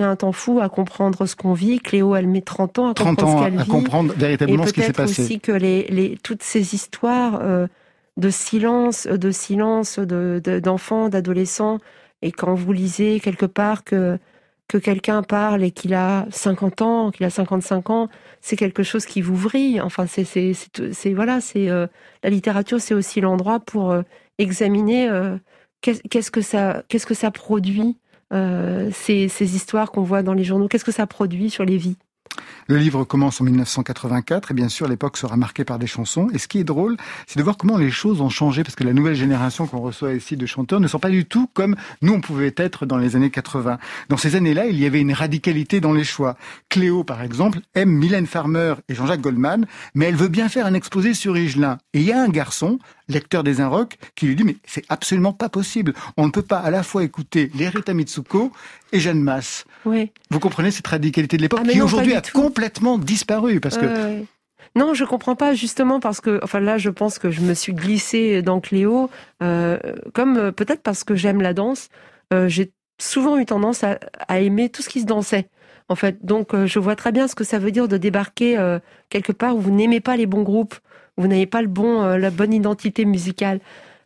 un temps fou à comprendre ce qu'on vit. Cléo, elle met 30 ans à comprendre ce qu'elle vit. à comprendre véritablement ce qui s'est passé. Et aussi que les, les, toutes ces histoires euh, de silence, de silence d'enfants, de, d'adolescents, et quand vous lisez quelque part que que quelqu'un parle et qu'il a 50 ans, qu'il a 55 ans, c'est quelque chose qui vous vrille. Enfin, c'est, c'est, voilà, c'est euh, la littérature, c'est aussi l'endroit pour euh, examiner euh, qu'est-ce que ça, qu'est-ce que ça produit ces, ces histoires qu'on voit dans les journaux, qu'est-ce que ça produit sur les vies? Le livre commence en 1984 et bien sûr l'époque sera marquée par des chansons. Et ce qui est drôle, c'est de voir comment les choses ont changé parce que la nouvelle génération qu'on reçoit ici de chanteurs ne sont pas du tout comme nous on pouvait être dans les années 80. Dans ces années-là, il y avait une radicalité dans les choix. Cléo, par exemple, aime Mylène Farmer et Jean-Jacques Goldman, mais elle veut bien faire un exposé sur Higelin. Et il y a un garçon, lecteur des Inrocks, qui lui dit mais c'est absolument pas possible. On ne peut pas à la fois écouter les Rita Mitsuko et Jeanne Masse. Oui. Vous comprenez cette radicalité de l'époque ah, qui aujourd'hui a complètement disparu parce que. Non, je comprends pas justement parce que, enfin là, je pense que je me suis glissée dans Cléo, euh, comme euh, peut-être parce que j'aime la danse. Euh, j'ai souvent eu tendance à, aimer tout ce qui se dansait. En fait, donc je vois très bien ce que ça veut dire de débarquer quelque part où vous n'aimez pas les bons groupes, vous n'avez pas le bon, la bonne identité musicale.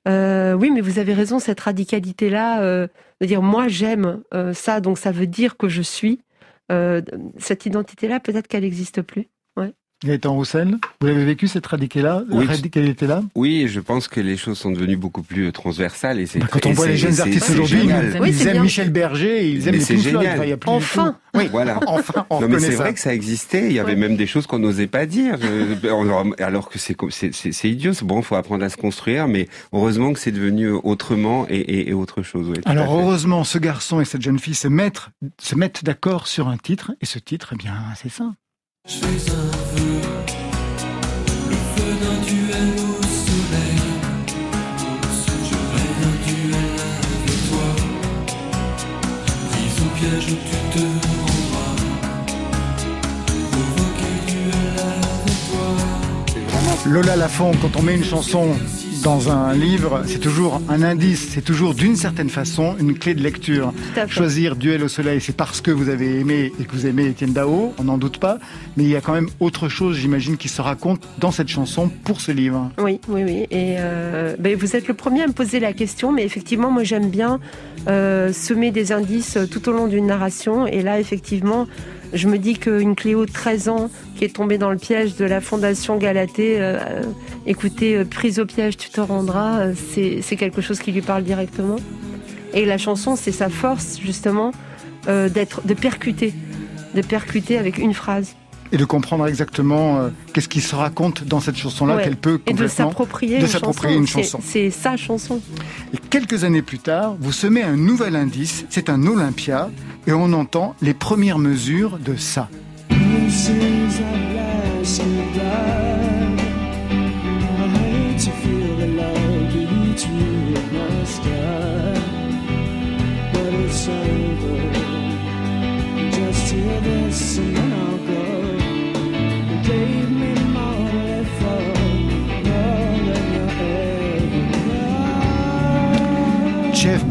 oui, mais vous avez raison, cette radicalité-là, de dire moi j'aime ça, donc ça veut dire que je suis. Euh, cette identité-là, peut-être qu'elle n'existe plus. Ouais. Gaëtan Roussel, vous avez vécu cette radicalité-là oui, radicalité-là? Oui, je pense que les choses sont devenues beaucoup plus transversales. Et bah, quand on voit les jeunes artistes aujourd'hui, ils, aiment Michel Berger, ils aiment les génial. Il enfin Oui, voilà. enfin, non, mais c'est vrai que ça existait. Il y avait même des choses qu'on n'osait pas dire. Alors que c'est c'est idiot. Bon, il faut apprendre à se construire, mais heureusement que c'est devenu autrement et, et, autre chose. Alors heureusement, ce garçon et cette jeune fille se mettent se mettent d'accord sur un titre, et ce titre, eh bien, c'est ça. Je suis un Lola Lafont, quand on met une chanson dans un livre, c'est toujours un indice, c'est toujours d'une certaine façon une clé de lecture. Choisir Duel au soleil, c'est parce que vous avez aimé et que vous aimez Étienne Dao, on n'en doute pas, mais il y a quand même autre chose, j'imagine, qui se raconte dans cette chanson pour ce livre. Oui, oui, oui. Et euh, ben, vous êtes le premier à me poser la question, mais effectivement, moi j'aime bien euh, semer des indices tout au long d'une narration, et là, effectivement, je me dis qu'une Cléo de 13 ans qui est tombée dans le piège de la Fondation Galatée, euh, euh écoutez, euh, prise au piège, tu te rendras, euh, c'est quelque chose qui lui parle directement. Et la chanson, c'est sa force, justement, d'être, de percuter, de percuter avec une phrase et de comprendre exactement qu'est-ce qui se raconte dans cette chanson-là qu'elle peut complètement et de s'approprier une, une, chanson. C'est sa chanson. Et quelques années plus tard, vous semez un nouvel indice. C'est un Olympia et on entend les premières mesures de ça.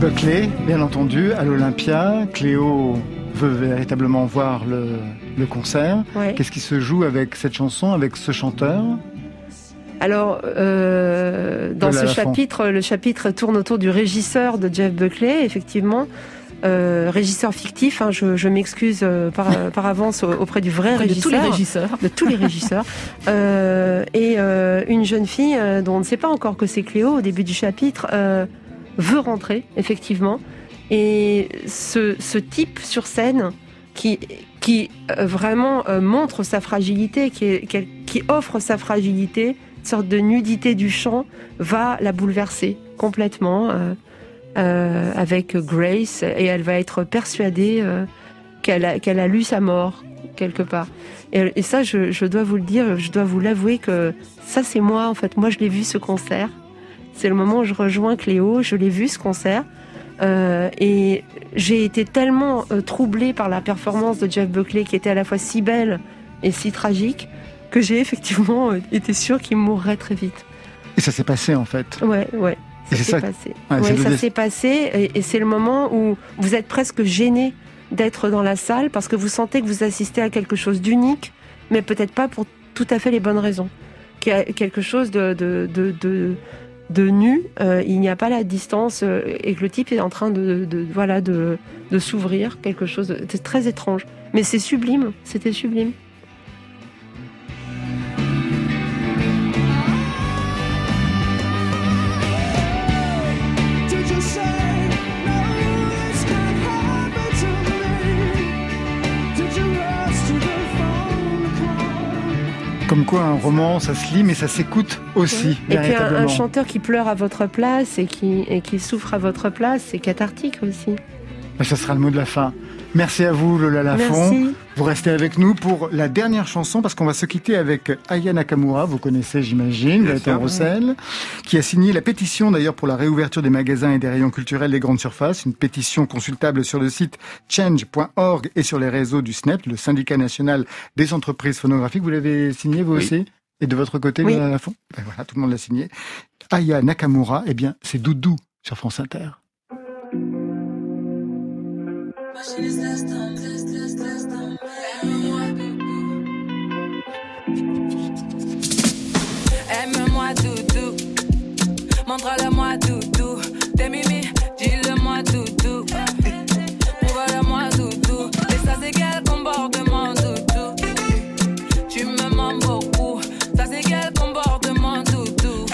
Buckley, bien entendu, à l'Olympia. Cléo veut véritablement voir le, concert. Qu'est-ce qui se joue avec cette chanson, avec ce chanteur alors, euh, dans ce chapitre, le chapitre tourne autour du régisseur de Jeff Buckley, effectivement. Euh, régisseur fictif, hein, je, m'excuse euh, par, avance auprès du vrai régisseur. De tous les régisseurs. De tous les régisseurs. et une jeune fille dont on ne sait pas encore que c'est Cléo au début du chapitre veut rentrer, effectivement. Et ce, type sur scène qui, qui vraiment montre sa fragilité, qui, qui offre sa fragilité, sorte de nudité du chant va la bouleverser complètement euh, euh, avec Grace et elle va être persuadée euh, qu'elle a, qu'elle a lu sa mort quelque part. Et, ça, je, dois vous le dire, je dois vous l'avouer que ça, c'est moi en fait. Moi, je l'ai vu ce concert. C'est le moment où je rejoins Cléo. Je l'ai vu ce concert. et j'ai été tellement troublée par la performance de Jeff Buckley qui était à la fois si belle et si tragique que j'ai effectivement euh, été sûre qu'il mourrait très vite. Et ça s'est passé en fait. Ouais, ouais. Ça s'est passé. Ouais, ça s'est passé et, c'est le moment où vous êtes presque gêné d'être dans la salle parce que vous sentez que vous assistez à quelque chose d'unique, mais peut-être pas pour tout à fait les bonnes raisons. Quelque chose de, de, de, de, nu, euh, il n'y a pas la distance euh, et que le type est en train de, de voilà de, de s'ouvrir, quelque chose de très étrange. Mais c'est sublime, c'était sublime. Quoi, un roman, ça se lit, mais ça s'écoute aussi. Et puis un, chanteur qui pleure à votre place et qui, et qui souffre à votre place, c'est cathartique aussi. Ça sera le mot de la fin. Merci à vous, Lola Lafont. Vous restez avec nous pour la dernière chanson parce qu'on va se quitter avec Aya Nakamura, vous connaissez j'imagine, Gaëtan Roussel, qui a signé la pétition d'ailleurs pour la réouverture des magasins et des rayons culturels des grandes surfaces, une pétition consultable sur le site change.org et sur les réseaux du SNEP, le syndicat national des entreprises phonographiques. Vous l'avez signé vous aussi? Et de votre côté, Lola Lafont ben Voilà, tout le monde l'a signé. Aya Nakamura, eh bien, c'est Doudou sur France Inter. Aime-moi doudou, montre-le-moi doudou. T'es mimi, dis-le-moi doudou. Prouve-le-moi doudou. Et ça c'est quel comportement doudou? Tu me mens beaucoup, ça c'est quel comportement doudou?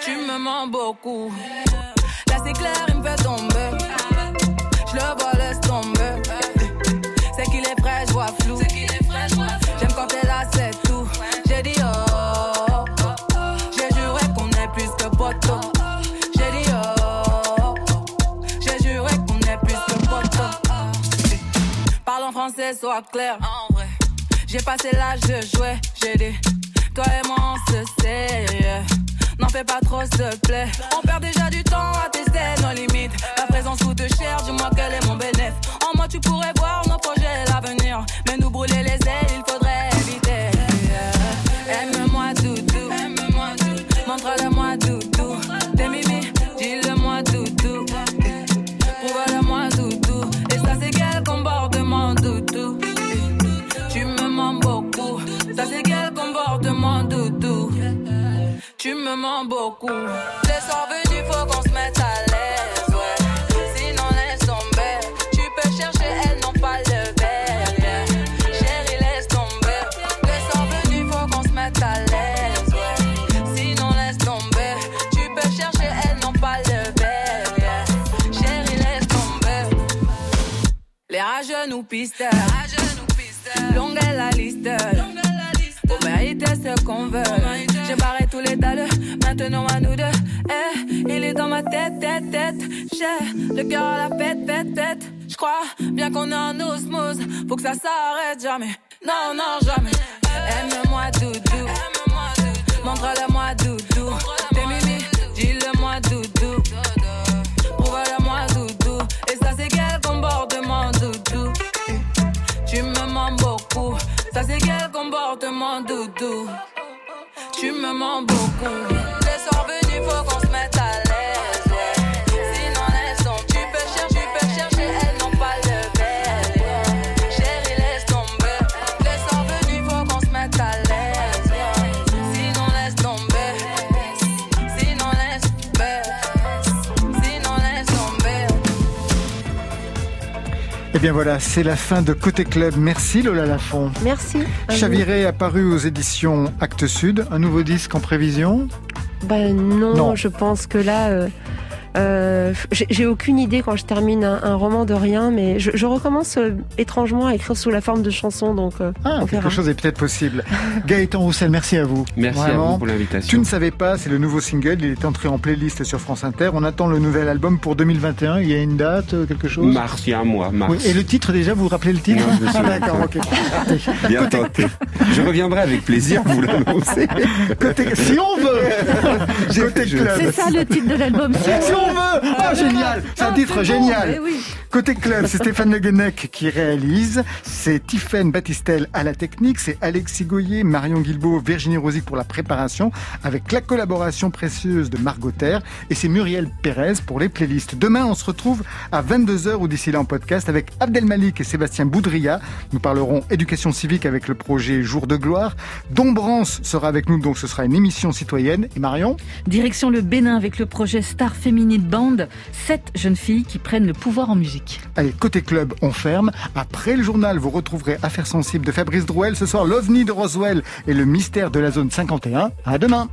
Tu me mens beaucoup. Là c'est clair, il me fait tomber. Je le vois sois clair. En vrai, j'ai passé l'âge de jouer. J'ai dit, toi et moi on se sait. N'en fais pas trop, s'il te plaît. On perd déjà du temps à tester nos limites. La présence coûte cher, dis-moi quel est mon bénéfice. En moi, tu pourrais voir nos projets et l'avenir. Mais nous brûler les ailes, il faudrait éviter. Mens beaucoup. Les soirs venus, faut qu'on se mette à l'aise, ouais. Sinon, laisse tomber. Tu peux chercher, elles n'ont pas le verre, yeah. Chérie, laisse tomber. Les soirs venus, faut qu'on se mette à l'aise, ouais. Sinon, laisse tomber. Tu peux chercher, elles n'ont pas le verre, yeah. Chérie, laisse tomber. Les rageux nous pistent. Longue est la liste. Pour mériter ce qu'on veut. J'ai barré tous les dalles, maintenant à nous deux. Eh, il est dans ma tête, tête, tête. J'ai le cœur à la fête, fête, fête. J'crois bien qu'on est en osmose. Faut que ça s'arrête jamais. Non, non, jamais. Aime-moi, doudou. Montre-le-moi, doudou. T'es mimi, dis-le-moi, doudou. Prouve-le-moi, doudou. Et ça, c'est quel comportement, doudou? Tu me mens beaucoup. Ça, c'est quel comportement, doudou? Tu me mens beaucoup. Bien voilà, c'est la fin de Côté Club. Merci Lola Lafont. Merci. Chaviré apparu aux éditions Actes Sud, un nouveau disque en prévision? Ben non, Non. je pense que là, euh, euh, j'ai aucune idée quand je termine un, un roman de rien, mais je, je recommence euh, étrangement à écrire sous la forme de chansons, donc euh, Ah, on quelque verra. chose est peut-être possible. Gaëtan Roussel, merci à vous. Merci à Vraiment. vous pour Tu l'invitation. ne savais pas, c'est le nouveau single, il est entré en playlist sur France Inter. On attend le nouvel album pour 2021. Il y a une date, quelque chose? Mars, il y a un mois, mars. Oui, Et le titre déjà, vous vous rappelez le titre? Non, Ah d'accord, ok. Bien tenté. Je reviendrai avec plaisir vous l'annoncer. Côté, si on veut Côté je- club C'est ça le titre de l'album. Si on veut Ah génial C'est un titre génial Eh. Côté club, c'est Stéphane Le Guenec qui réalise, c'est Tiffaine Battistel à la technique, c'est Alexis Goyer, Marion Guilbault, Virginie Rosic pour la préparation, avec la collaboration précieuse de Margot Terre, et c'est Muriel Pérez pour les playlists. Demain, on se retrouve à 22h ou d'ici là en podcast avec Abdel Malik et Sébastien Boudria. Nous parlerons éducation civique avec le projet Jour de gloire. Dombrance sera avec nous, donc ce sera une émission citoyenne. Et Marion? Direction le Bénin avec le projet Star Féminine Band. Sept jeunes filles qui prennent le pouvoir en musique. Allez, côté club, on ferme. Après le journal, vous retrouverez Affaires sensibles de Fabrice Drouel. Ce soir, l'OVNI de Roswell et le mystère de la zone 51. À demain.